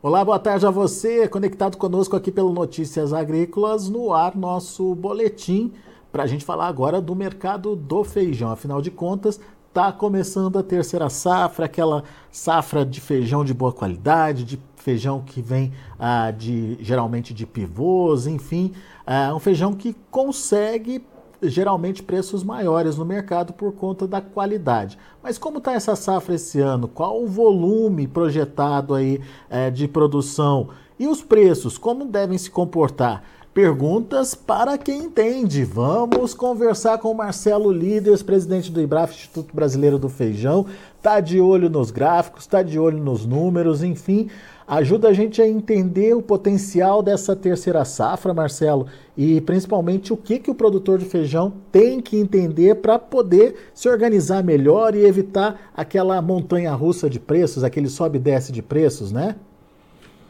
Olá, boa tarde a você, conectado conosco aqui pelo Notícias Agrícolas, no ar nosso boletim para a gente falar agora do mercado do feijão. Afinal de contas, está começando a terceira safra, aquela safra de feijão de boa qualidade, de feijão que vem ah, de geralmente de pivôs, enfim, ah, um feijão que consegue geralmente preços maiores no mercado por conta da qualidade. Mas como está essa safra esse ano? Qual o volume projetado aí é, de produção? E os preços, como devem se comportar? Perguntas para quem entende. Vamos conversar com o Marcelo Líderes, presidente do IBRAF, Instituto Brasileiro do Feijão. Está de olho nos gráficos, está de olho nos números, enfim ajuda a gente a entender o potencial dessa terceira safra, Marcelo, e principalmente o que, que o produtor de feijão tem que entender para poder se organizar melhor e evitar aquela montanha russa de preços, aquele sobe e desce de preços, né?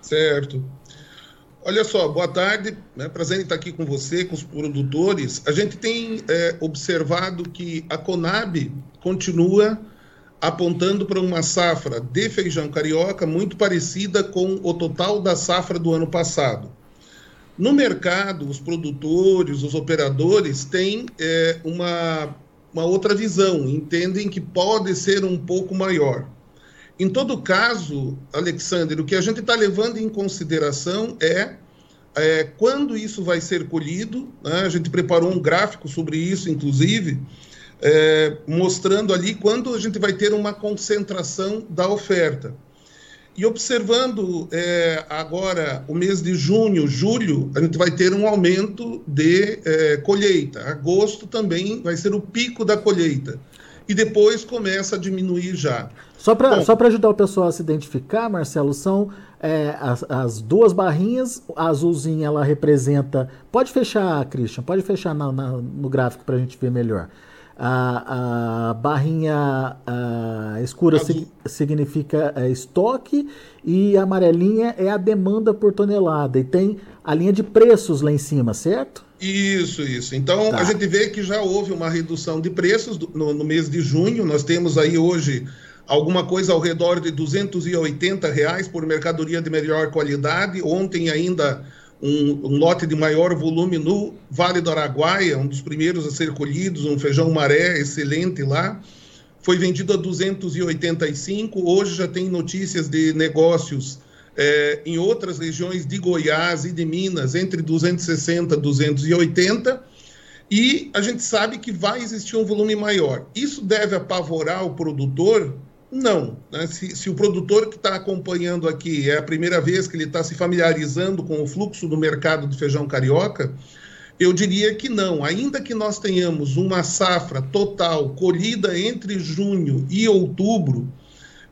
Certo. Olha só, boa tarde, né? prazer em estar aqui com você, com os produtores. A gente tem é, observado que a Conab continua apontando para uma safra de feijão carioca muito parecida com o total da safra do ano passado. No mercado, os produtores, os operadores têm é, uma, uma outra visão, entendem que pode ser um pouco maior. Em todo caso, Alexander, o que a gente está levando em consideração é, é, quando isso vai ser colhido. Né? A gente preparou um gráfico sobre isso, inclusive, é, mostrando ali quando a gente vai ter uma concentração da oferta. E observando é, agora o mês de junho, julho, a gente vai ter um aumento de é, colheita. Agosto também vai ser o pico da colheita. E depois começa a diminuir já. Só para ajudar o pessoal a se identificar, Marcelo, são é, as, as, duas barrinhas. A azulzinha ela representa. Pode fechar, Christian, pode fechar na, na, no gráfico para a gente ver melhor. A, a barrinha a escura sig, significa é, estoque e a amarelinha é a demanda por tonelada. E tem a linha de preços lá em cima, certo? Isso, isso. Então tá. a gente vê que já houve uma redução de preços no, no, mês de junho. Nós temos aí hoje alguma coisa ao redor de 280 reais por mercadoria de melhor qualidade. Ontem ainda um, um, lote de maior volume no Vale do Araguaia, um dos primeiros a ser colhidos, um feijão maré excelente lá. Foi vendido a 285. Hoje já tem notícias de negócios é, em outras regiões de Goiás e de Minas, entre 260 e 280. E a gente sabe que vai existir um volume maior. Isso deve apavorar o produtor não. Né? Se, se, o produtor que está acompanhando aqui é a primeira vez que ele está se familiarizando com o fluxo do mercado do feijão carioca, eu diria que não. Ainda que nós tenhamos uma safra total colhida entre junho e outubro,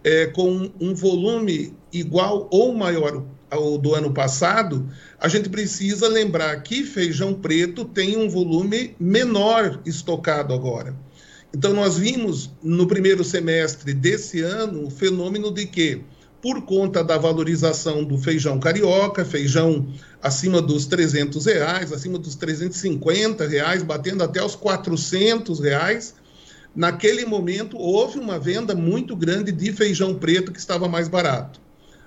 é, com um volume igual ou maior ao do ano passado, a gente precisa lembrar que feijão preto tem um volume menor estocado agora. Então, nós vimos no primeiro semestre desse ano o fenômeno de que, por conta da valorização do feijão carioca, feijão acima dos 300 reais, acima dos 350 reais, batendo até os 400 reais, naquele momento houve uma venda muito grande de feijão preto que estava mais barato.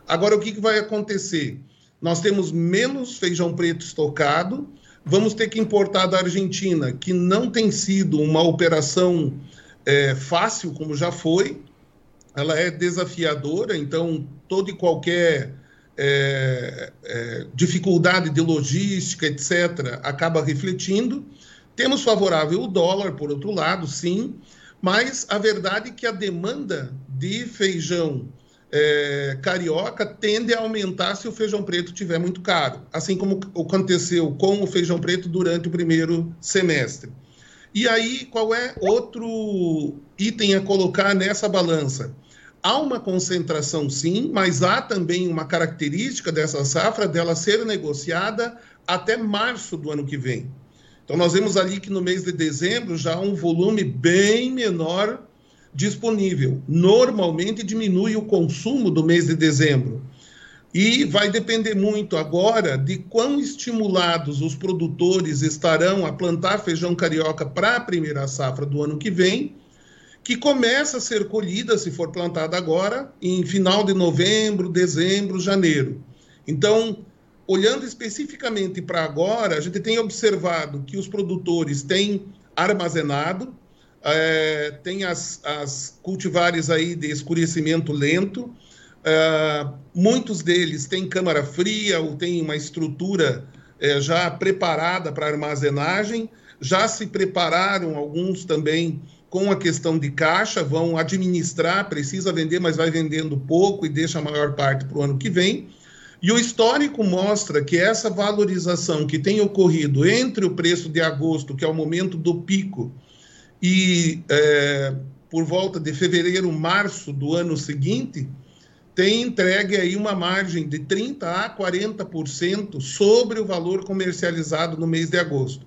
Agora, o que, que vai acontecer? Nós temos menos feijão preto estocado, Vamos ter que importar da Argentina, que não tem sido uma operação é, fácil, como já foi. Ela é desafiadora, então toda e qualquer é, é, dificuldade de logística, etc., acaba refletindo. Temos favorável o dólar, por outro lado, sim, mas a verdade é que a demanda de feijão é, carioca tende a aumentar se o feijão preto tiver muito caro, assim como aconteceu com o feijão preto durante o primeiro semestre. E aí, qual é outro item a colocar nessa balança? Há uma concentração, sim, mas há também uma característica dessa safra dela ser negociada até março do ano que vem. Então, nós vemos ali que no mês de dezembro já há um volume bem menor disponível. Normalmente diminui o consumo do mês de dezembro. E vai depender muito agora de quão estimulados os produtores estarão a plantar feijão carioca para a primeira safra do ano que vem, que começa a ser colhida, se for plantada agora, em final de novembro, dezembro, janeiro. Então, olhando especificamente para agora, a gente tem observado que os produtores têm armazenado, é, tem as, as cultivares aí de escurecimento lento, é, muitos deles têm câmara fria ou têm uma estrutura é, já preparada para armazenagem, já se prepararam alguns também com a questão de caixa, vão administrar, precisa vender, mas vai vendendo pouco e deixa a maior parte para o ano que vem. E o histórico mostra que essa valorização que tem ocorrido entre o preço de agosto, que é o momento do pico, e é, por volta de fevereiro, março do ano seguinte, tem entregue aí uma margem de 30% a 40% sobre o valor comercializado no mês de agosto.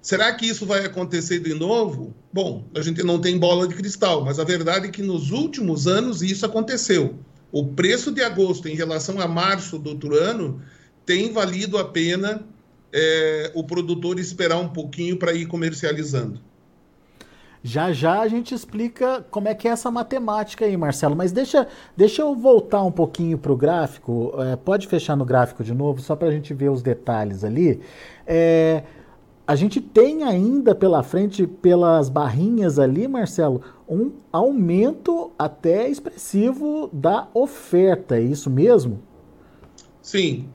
Será que isso vai acontecer de novo? Bom, a gente não tem bola de cristal, mas a verdade é que nos últimos anos isso aconteceu. O preço de agosto em relação a março do outro ano tem valido a pena é, o produtor esperar um pouquinho para ir comercializando. Já já a gente explica como é que é essa matemática aí, Marcelo. Mas deixa, deixa eu voltar um pouquinho para o gráfico. É, pode fechar no gráfico de novo, só para a gente ver os detalhes ali. É, a gente tem ainda pela frente, pelas barrinhas ali, Marcelo, um aumento até expressivo da oferta, é isso mesmo? Sim.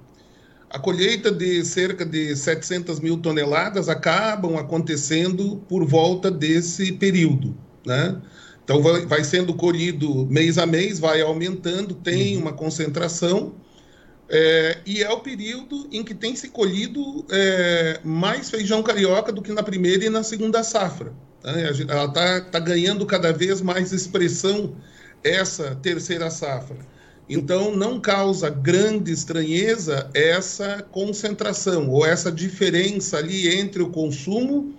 A colheita de cerca de 700 mil toneladas acabam acontecendo por volta desse período, né? Então vai, vai sendo colhido mês a mês, vai aumentando, tem uhum. uma concentração é, e é o período em que tem se colhido é, mais feijão carioca do que na primeira e na segunda safra. Né? Ela está tá ganhando cada vez mais expressão essa terceira safra. Então, não causa grande estranheza essa concentração ou essa diferença ali entre o consumo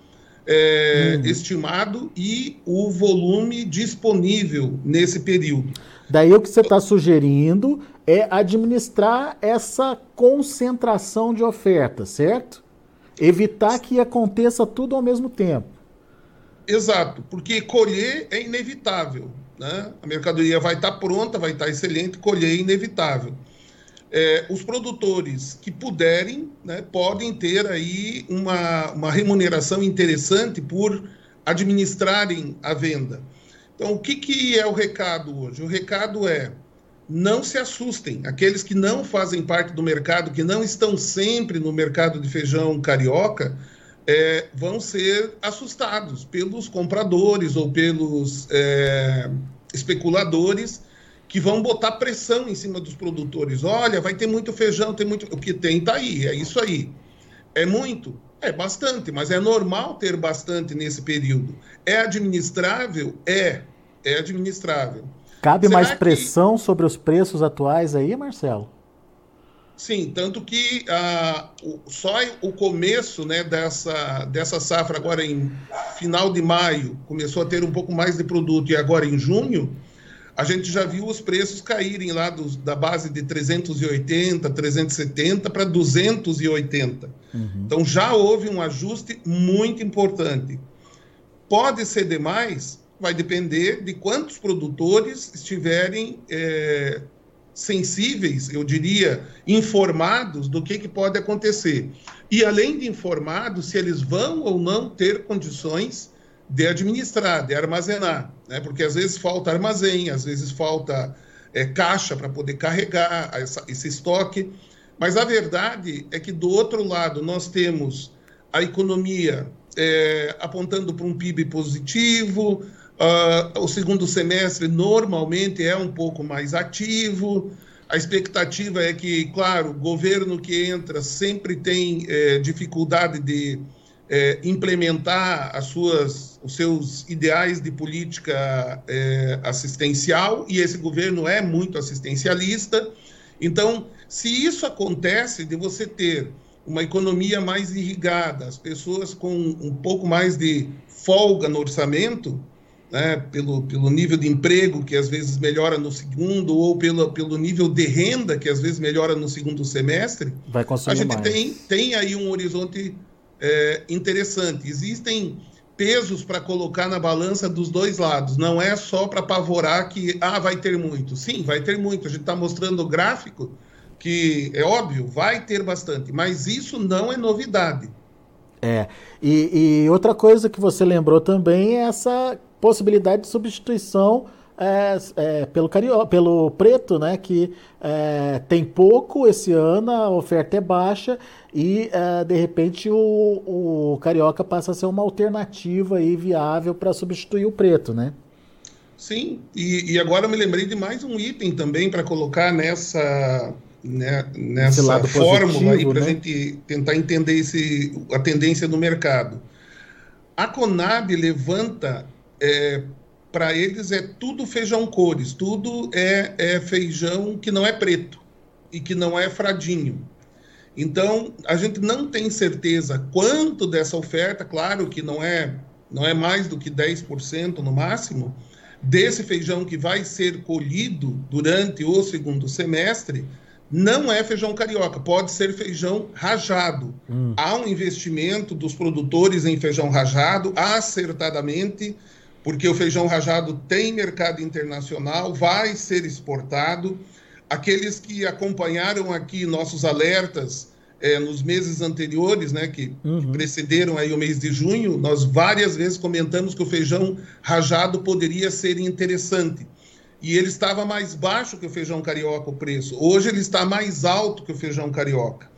é, hum. estimado e o volume disponível nesse período. Daí o que você está sugerindo é administrar essa concentração de oferta, certo? Evitar que aconteça tudo ao mesmo tempo. Exato, porque colher é inevitável. Né? A mercadoria vai estar tá pronta, vai estar tá excelente, colher é inevitável. É, os produtores que puderem né, podem ter aí uma, uma remuneração interessante por administrarem a venda. Então, o que, que é o recado hoje? O recado é não se assustem. Aqueles que não fazem parte do mercado, que não estão sempre no mercado de feijão carioca, é, vão ser assustados pelos compradores ou pelos é, especuladores que vão botar pressão em cima dos produtores. Olha, vai ter muito feijão, tem muito. O que tem está aí, é isso aí. É muito? É bastante, mas é normal ter bastante nesse período. É administrável? É é administrável. Cabe Será mais pressão que... sobre os preços atuais aí, Marcelo? Sim, tanto que ah, só o começo né, dessa, dessa safra, agora em final de maio, começou a ter um pouco mais de produto, e agora em junho, a gente já viu os preços caírem lá dos, da base de 380, 370 para 280. Uhum. Então já houve um ajuste muito importante. Pode ser demais? vai depender de quantos produtores estiverem é, sensíveis, eu diria, informados do que, que pode acontecer. E além de informados, se eles vão ou não ter condições de administrar, de armazenar, né? porque às vezes falta armazém, às vezes falta é, caixa para poder carregar essa, esse estoque. Mas a verdade é que do outro lado nós temos a economia é, apontando para um PIB positivo, Uh, o segundo semestre normalmente é um pouco mais ativo. A expectativa é que, claro, o governo que entra sempre tem é, dificuldade de é, implementar as suas, os seus ideais de política é, assistencial, e esse governo é muito assistencialista. Então, se isso acontece, de você ter uma economia mais irrigada, as pessoas com um pouco mais de folga no orçamento, né, pelo, pelo nível de emprego que às vezes melhora no segundo, ou pelo, pelo nível de renda que às vezes melhora no segundo semestre, Vai a gente mais. Tem, tem aí um horizonte é, interessante. Existem pesos para colocar na balança dos dois lados. Não é só para apavorar que ah, vai ter muito. Sim, vai ter muito. A gente está mostrando o gráfico que é óbvio, vai ter bastante, mas isso não é novidade. É. E, e outra coisa que você lembrou também é essa possibilidade de substituição é, é, pelo, cario, pelo preto, né? Que é, tem pouco esse ano, a oferta é baixa e é, de repente o, o carioca passa a ser uma alternativa aí viável para substituir o preto, né? Sim, e, e agora eu me lembrei de mais um item também para colocar nessa né, nessa fórmula aí para a né? gente tentar entender esse, a tendência do mercado. A Conab levanta, é, para eles é tudo feijão cores, tudo é, é feijão que não é preto e que não é fradinho. Então, a gente não tem certeza quanto dessa oferta, claro que não é, não é mais do que 10% no máximo, desse feijão que vai ser colhido durante o segundo semestre, não é feijão carioca, pode ser feijão rajado. Hum. Há um investimento dos produtores em feijão rajado, acertadamente, porque o feijão rajado tem mercado internacional, vai ser exportado. Aqueles que acompanharam aqui nossos alertas é, nos meses anteriores, né, que, uhum. que precederam aí o mês de junho, nós várias vezes comentamos que o feijão rajado poderia ser interessante e ele estava mais baixo que o feijão carioca o preço. Hoje ele está mais alto que o feijão carioca.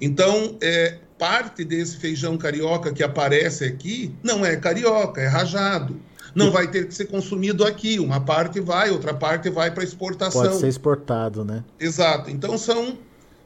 Então, é, parte desse feijão carioca que aparece aqui não é carioca, é rajado. Não vai ter que ser consumido aqui. Uma parte vai, outra parte vai para exportação. Pode ser exportado, né? Exato. Então são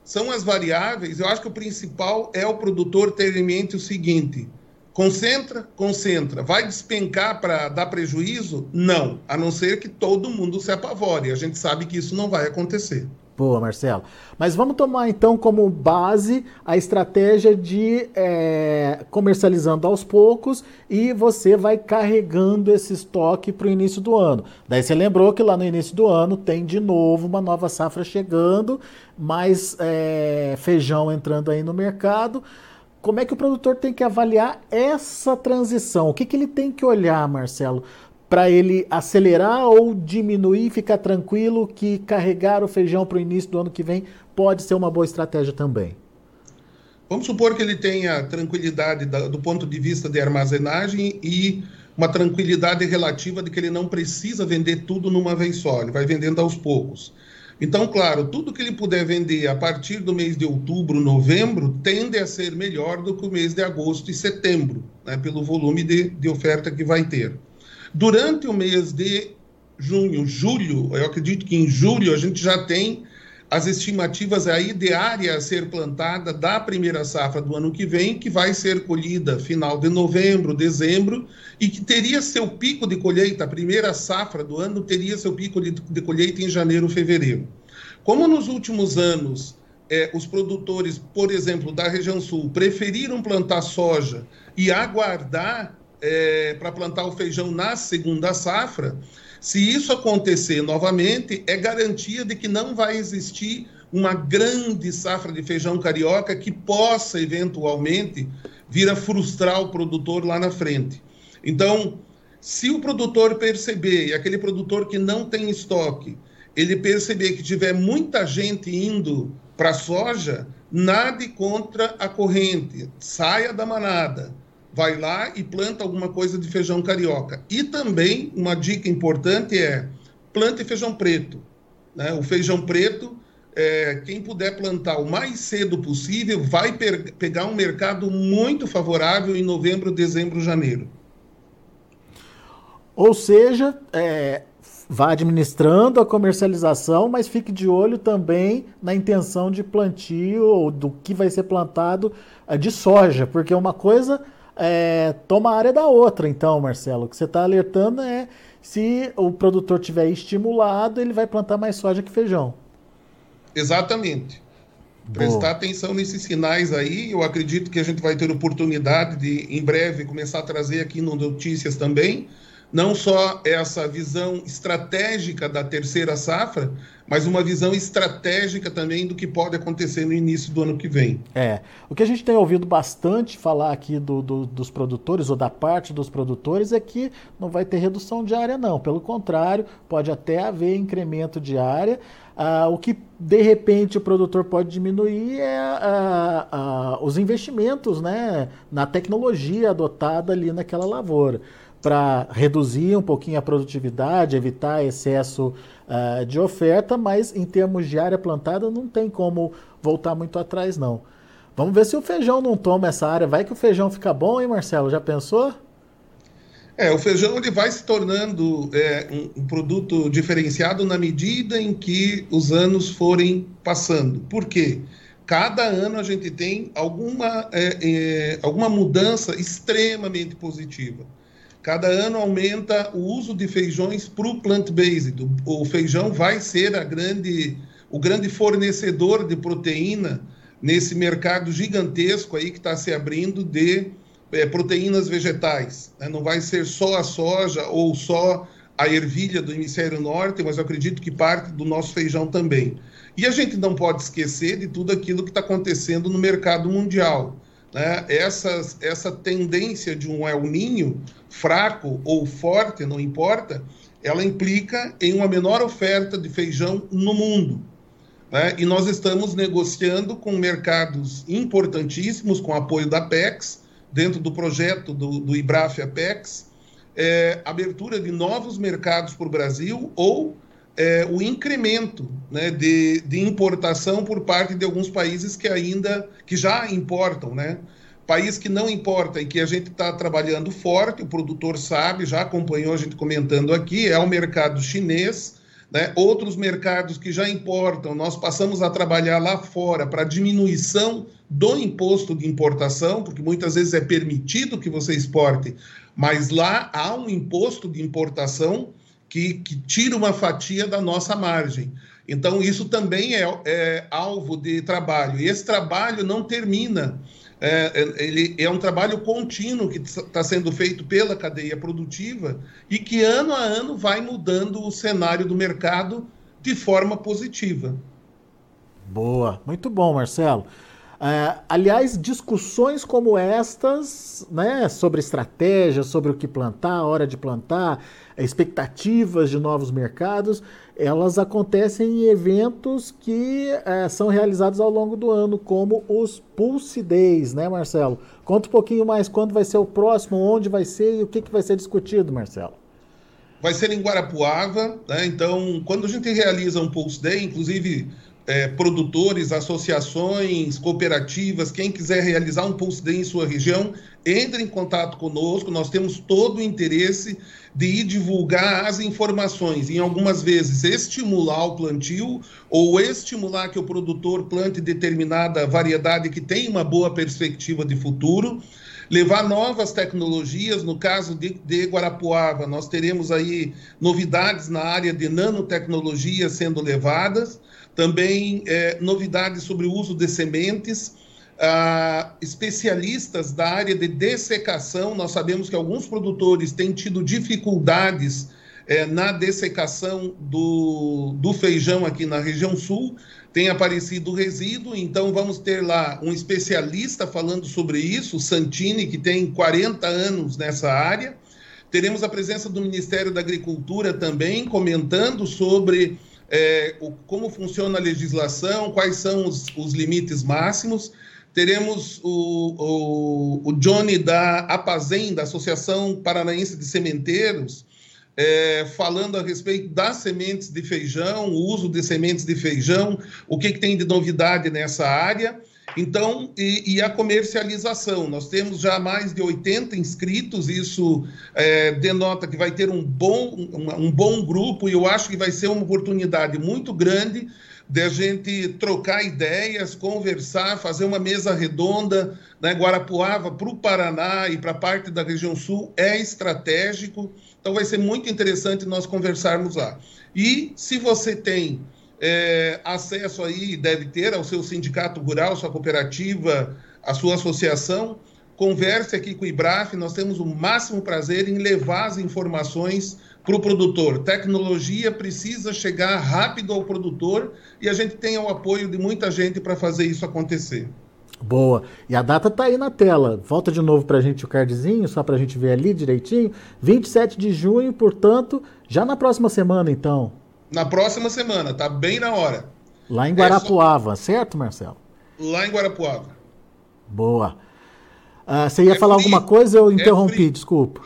são as variáveis. Eu acho que o principal é o produtor ter em mente o seguinte: Concentra? Concentra. Vai despencar para dar prejuízo? Não. A não ser que todo mundo se apavore. A gente sabe que isso não vai acontecer. Boa, Marcelo. Mas vamos tomar então como base a estratégia de é, comercializando aos poucos e você vai carregando esse estoque para o início do ano. Daí você lembrou que lá no início do ano tem de novo uma nova safra chegando, mais é, feijão entrando aí no mercado como é que o produtor tem que avaliar essa transição? O que, que ele tem que olhar, Marcelo, para ele acelerar ou diminuir, ficar tranquilo que carregar o feijão para o início do ano que vem pode ser uma boa estratégia também? Vamos supor que ele tenha tranquilidade do ponto de vista de armazenagem e uma tranquilidade relativa de que ele não precisa vender tudo numa vez só, ele vai vendendo aos poucos. Então, claro, tudo que ele puder vender a partir do mês de outubro, novembro, tende a ser melhor do que o mês de agosto e setembro, né, pelo volume de, de oferta que vai ter. Durante o mês de junho, julho, eu acredito que em julho a gente já tem as estimativas aí de área a ser plantada da primeira safra do ano que vem, que vai ser colhida final de novembro, dezembro, e que teria seu pico de colheita, a primeira safra do ano teria seu pico de, de colheita em janeiro, fevereiro. Como nos últimos anos é, os produtores, por exemplo, da região sul, preferiram plantar soja e aguardar é, para plantar o feijão na segunda safra, se isso acontecer novamente, é garantia de que não vai existir uma grande safra de feijão carioca que possa eventualmente vir a frustrar o produtor lá na frente. Então, se o produtor perceber, e aquele produtor que não tem estoque, ele perceber que tiver muita gente indo para a soja, nade contra a corrente, saia da manada vai lá e planta alguma coisa de feijão carioca. E também uma dica importante é plante feijão preto. Né? O feijão preto, é, quem puder plantar o mais cedo possível, vai pegar um mercado muito favorável em novembro, dezembro, janeiro. Ou seja, é, vá administrando a comercialização, mas fique de olho também na intenção de plantio ou do que vai ser plantado é, de soja, porque uma coisa é, toma a área da outra, então, Marcelo. O que você está alertando é se o produtor tiver estimulado, ele vai plantar mais soja que feijão. Exatamente. Boa. Prestar atenção nesses sinais aí, eu acredito que a gente vai ter oportunidade de, em breve, começar a trazer aqui no Notícias também, não só essa visão estratégica da terceira safra, mas uma visão estratégica também do que pode acontecer no início do ano que vem. É. O que a gente tem ouvido bastante falar aqui do, do, dos produtores, ou da parte dos produtores, é que não vai ter redução de área, não. Pelo contrário, pode até haver incremento de área. Ah, o que de repente o produtor pode diminuir é ah, ah, os investimentos né, na tecnologia adotada ali naquela lavoura para reduzir um pouquinho a produtividade, evitar excesso uh, de oferta, mas em termos de área plantada não tem como voltar muito atrás não. Vamos ver se o feijão não toma essa área. Vai que o feijão fica bom, hein, Marcelo? Já pensou? É, o feijão ele vai se tornando é, um, um, produto diferenciado na medida em que os anos forem passando. Por quê? Cada ano a gente tem alguma, é, é, alguma mudança extremamente positiva. Cada ano aumenta o uso de feijões para o plant-based. O feijão vai ser a grande, o grande fornecedor de proteína nesse mercado gigantesco aí que está se abrindo de é, proteínas vegetais. Né? Não vai ser só a soja ou só a ervilha do hemisfério norte, mas eu acredito que parte do nosso feijão também. E a gente não pode esquecer de tudo aquilo que está acontecendo no mercado mundial. Né? Essa, essa tendência de um El Ninho fraco ou forte, não importa, ela implica em uma menor oferta de feijão no mundo. Né? E nós estamos negociando com mercados importantíssimos, com apoio da PEX, dentro do projeto do, do IBRAF APEX, é, abertura de novos mercados para o Brasil ou é, o incremento né, de, de importação por parte de alguns países que ainda que já importam, né? País que não importa e que a gente está trabalhando forte, o produtor sabe, já acompanhou a gente comentando aqui, é o mercado chinês, né? outros mercados que já importam, nós passamos a trabalhar lá fora para diminuição do imposto de importação, porque muitas vezes é permitido que você exporte, mas lá há um imposto de importação que, que tira uma fatia da nossa margem. Então, isso também é, é alvo de trabalho. E esse trabalho não termina é, ele é um trabalho contínuo que está sendo feito pela cadeia produtiva e que ano a ano vai mudando o cenário do mercado de forma positiva. Boa, muito bom, Marcelo. É, aliás, discussões como estas, né, sobre estratégia, sobre o que plantar, hora de plantar, expectativas de novos mercados, elas acontecem em eventos que é, são realizados ao longo do ano, como os Pulse Days, né, Marcelo? Conta um pouquinho mais quando vai ser o próximo, onde vai ser e o que, que vai ser discutido, Marcelo. Vai ser em Guarapuava, né? Então, quando a gente realiza um Pulse Day, inclusive é, produtores, associações, cooperativas, quem quiser realizar um Pulse Day em sua região, entre em contato conosco, nós temos todo o interesse de ir divulgar as informações, em algumas vezes estimular o plantio ou estimular que o produtor plante determinada variedade que tem uma boa perspectiva de futuro, levar novas tecnologias, no caso de, de Guarapuava, nós teremos aí novidades na área de nanotecnologia sendo levadas, também é, novidades sobre o uso de sementes, ah, especialistas da área de dessecação. Nós sabemos que alguns produtores têm tido dificuldades eh, na dessecação do, do feijão aqui na região sul, tem aparecido resíduo, então vamos ter lá um especialista falando sobre isso, Santini, que tem 40 anos nessa área. Teremos a presença do Ministério da Agricultura também comentando sobre eh, o, como funciona a legislação, quais são os, os limites máximos teremos o, o, o Johnny da APAZEM, da Associação Paranaense de Sementeiros, é, falando a respeito das sementes de feijão, o uso de sementes de feijão, o que, que tem de novidade nessa área. Então, e, e, a comercialização. Nós temos já mais de 80 inscritos, isso é, denota que vai ter um bom, um, um bom grupo, e eu acho que vai ser uma oportunidade muito grande de a gente trocar ideias, conversar, fazer uma mesa redonda. Né? Guarapuava para o Paraná e para parte da região sul é estratégico, então vai ser muito interessante nós conversarmos lá. E se você tem é, acesso aí, deve ter, ao seu sindicato rural, sua cooperativa, a sua associação, converse aqui com o IBRAF, nós temos o máximo prazer em levar as informações para o produtor. Tecnologia precisa chegar rápido ao produtor e a gente tem o apoio de muita gente para fazer isso acontecer. Boa. E a data está aí na tela. Volta de novo para a gente o cardzinho, só para a gente ver ali direitinho. 27 de junho, portanto, já na próxima semana, então. Na próxima semana, tá bem na hora. Lá em Guarapuava, é só... certo, Marcelo? Lá em Guarapuava. Boa. Uh, você ia é falar alguma coisa? Eu é interrompi, é desculpa.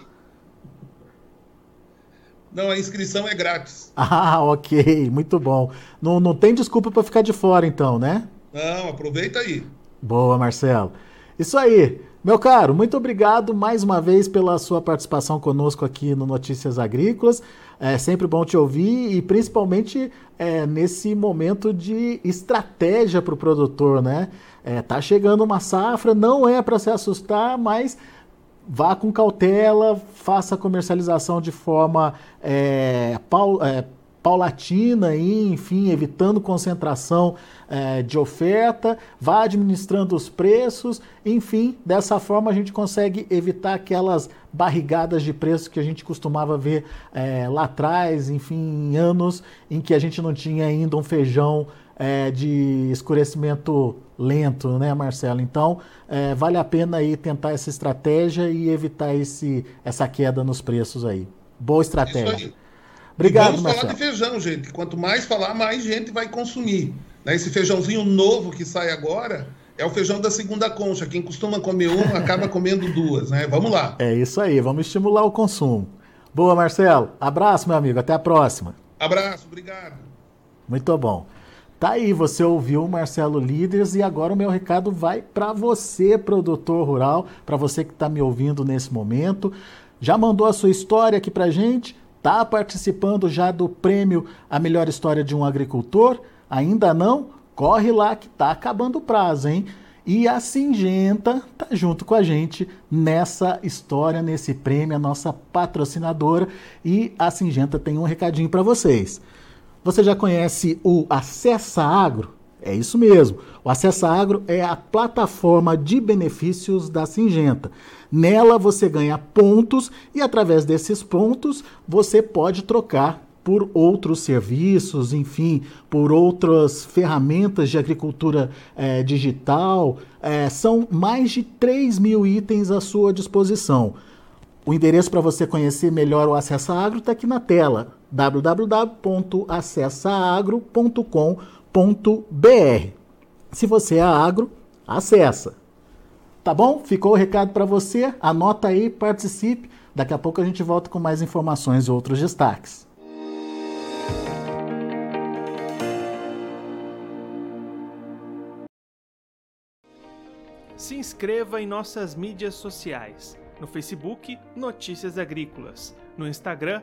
Não, a inscrição é grátis. Ah, ok, muito bom. Não, não tem desculpa para ficar de fora, então, né? Não, aproveita aí. Boa, Marcelo. Isso aí. Meu caro, muito obrigado mais uma vez pela sua participação conosco aqui no Notícias Agrícolas. É sempre bom te ouvir e principalmente é, nesse momento de estratégia para o produtor, né? É, tá chegando uma safra, não é para se assustar, mas vá com cautela, faça a comercialização de forma é, pau, é, paulatina, e, enfim, evitando concentração é, de oferta, vá administrando os preços, enfim, dessa forma a gente consegue evitar aquelas barrigadas de preço que a gente costumava ver é, lá atrás, enfim, em anos em que a gente não tinha ainda um feijão é, de escurecimento lento, né, Marcelo? Então, vale a pena aí tentar essa estratégia e evitar esse, essa queda nos preços aí. Boa estratégia. Obrigado, vamos Marcelo. falar de feijão, gente. Quanto mais falar, mais gente vai consumir. Né? Esse feijãozinho novo que sai agora é o feijão da segunda concha. Quem costuma comer um acaba comendo duas, né? Vamos lá. É isso aí, vamos estimular o consumo. Boa, Marcelo. Abraço, meu amigo. Até a próxima. Abraço, obrigado. Muito bom. Tá aí, você ouviu o Marcelo Líderes e agora o meu recado vai para você, produtor rural, para você que está me ouvindo nesse momento. Já mandou a sua história aqui para gente? Tá participando já do prêmio A Melhor História de um Agricultor? Ainda não? Corre lá que tá acabando o prazo, hein? E a Singenta tá junto com a gente nessa história, nesse prêmio, a nossa patrocinadora. E a Singenta tem um recadinho para vocês. Você já conhece o Acessa Agro? É isso mesmo. O Acessa Agro é a plataforma de benefícios da Singenta. Nela você ganha pontos e através desses pontos você pode trocar por outros serviços, enfim, por outras ferramentas de agricultura é, digital. É, são mais de 3 mil itens à sua disposição. O endereço para você conhecer melhor o Acessa Agro está aqui na tela www.acessaagro.com.br. Se você é agro, acessa. Tá bom? Ficou o recado para você. Anota aí, participe. Daqui a pouco a gente volta com mais informações e outros destaques. Se inscreva em nossas mídias sociais. No Facebook, Notícias Agrícolas. No Instagram,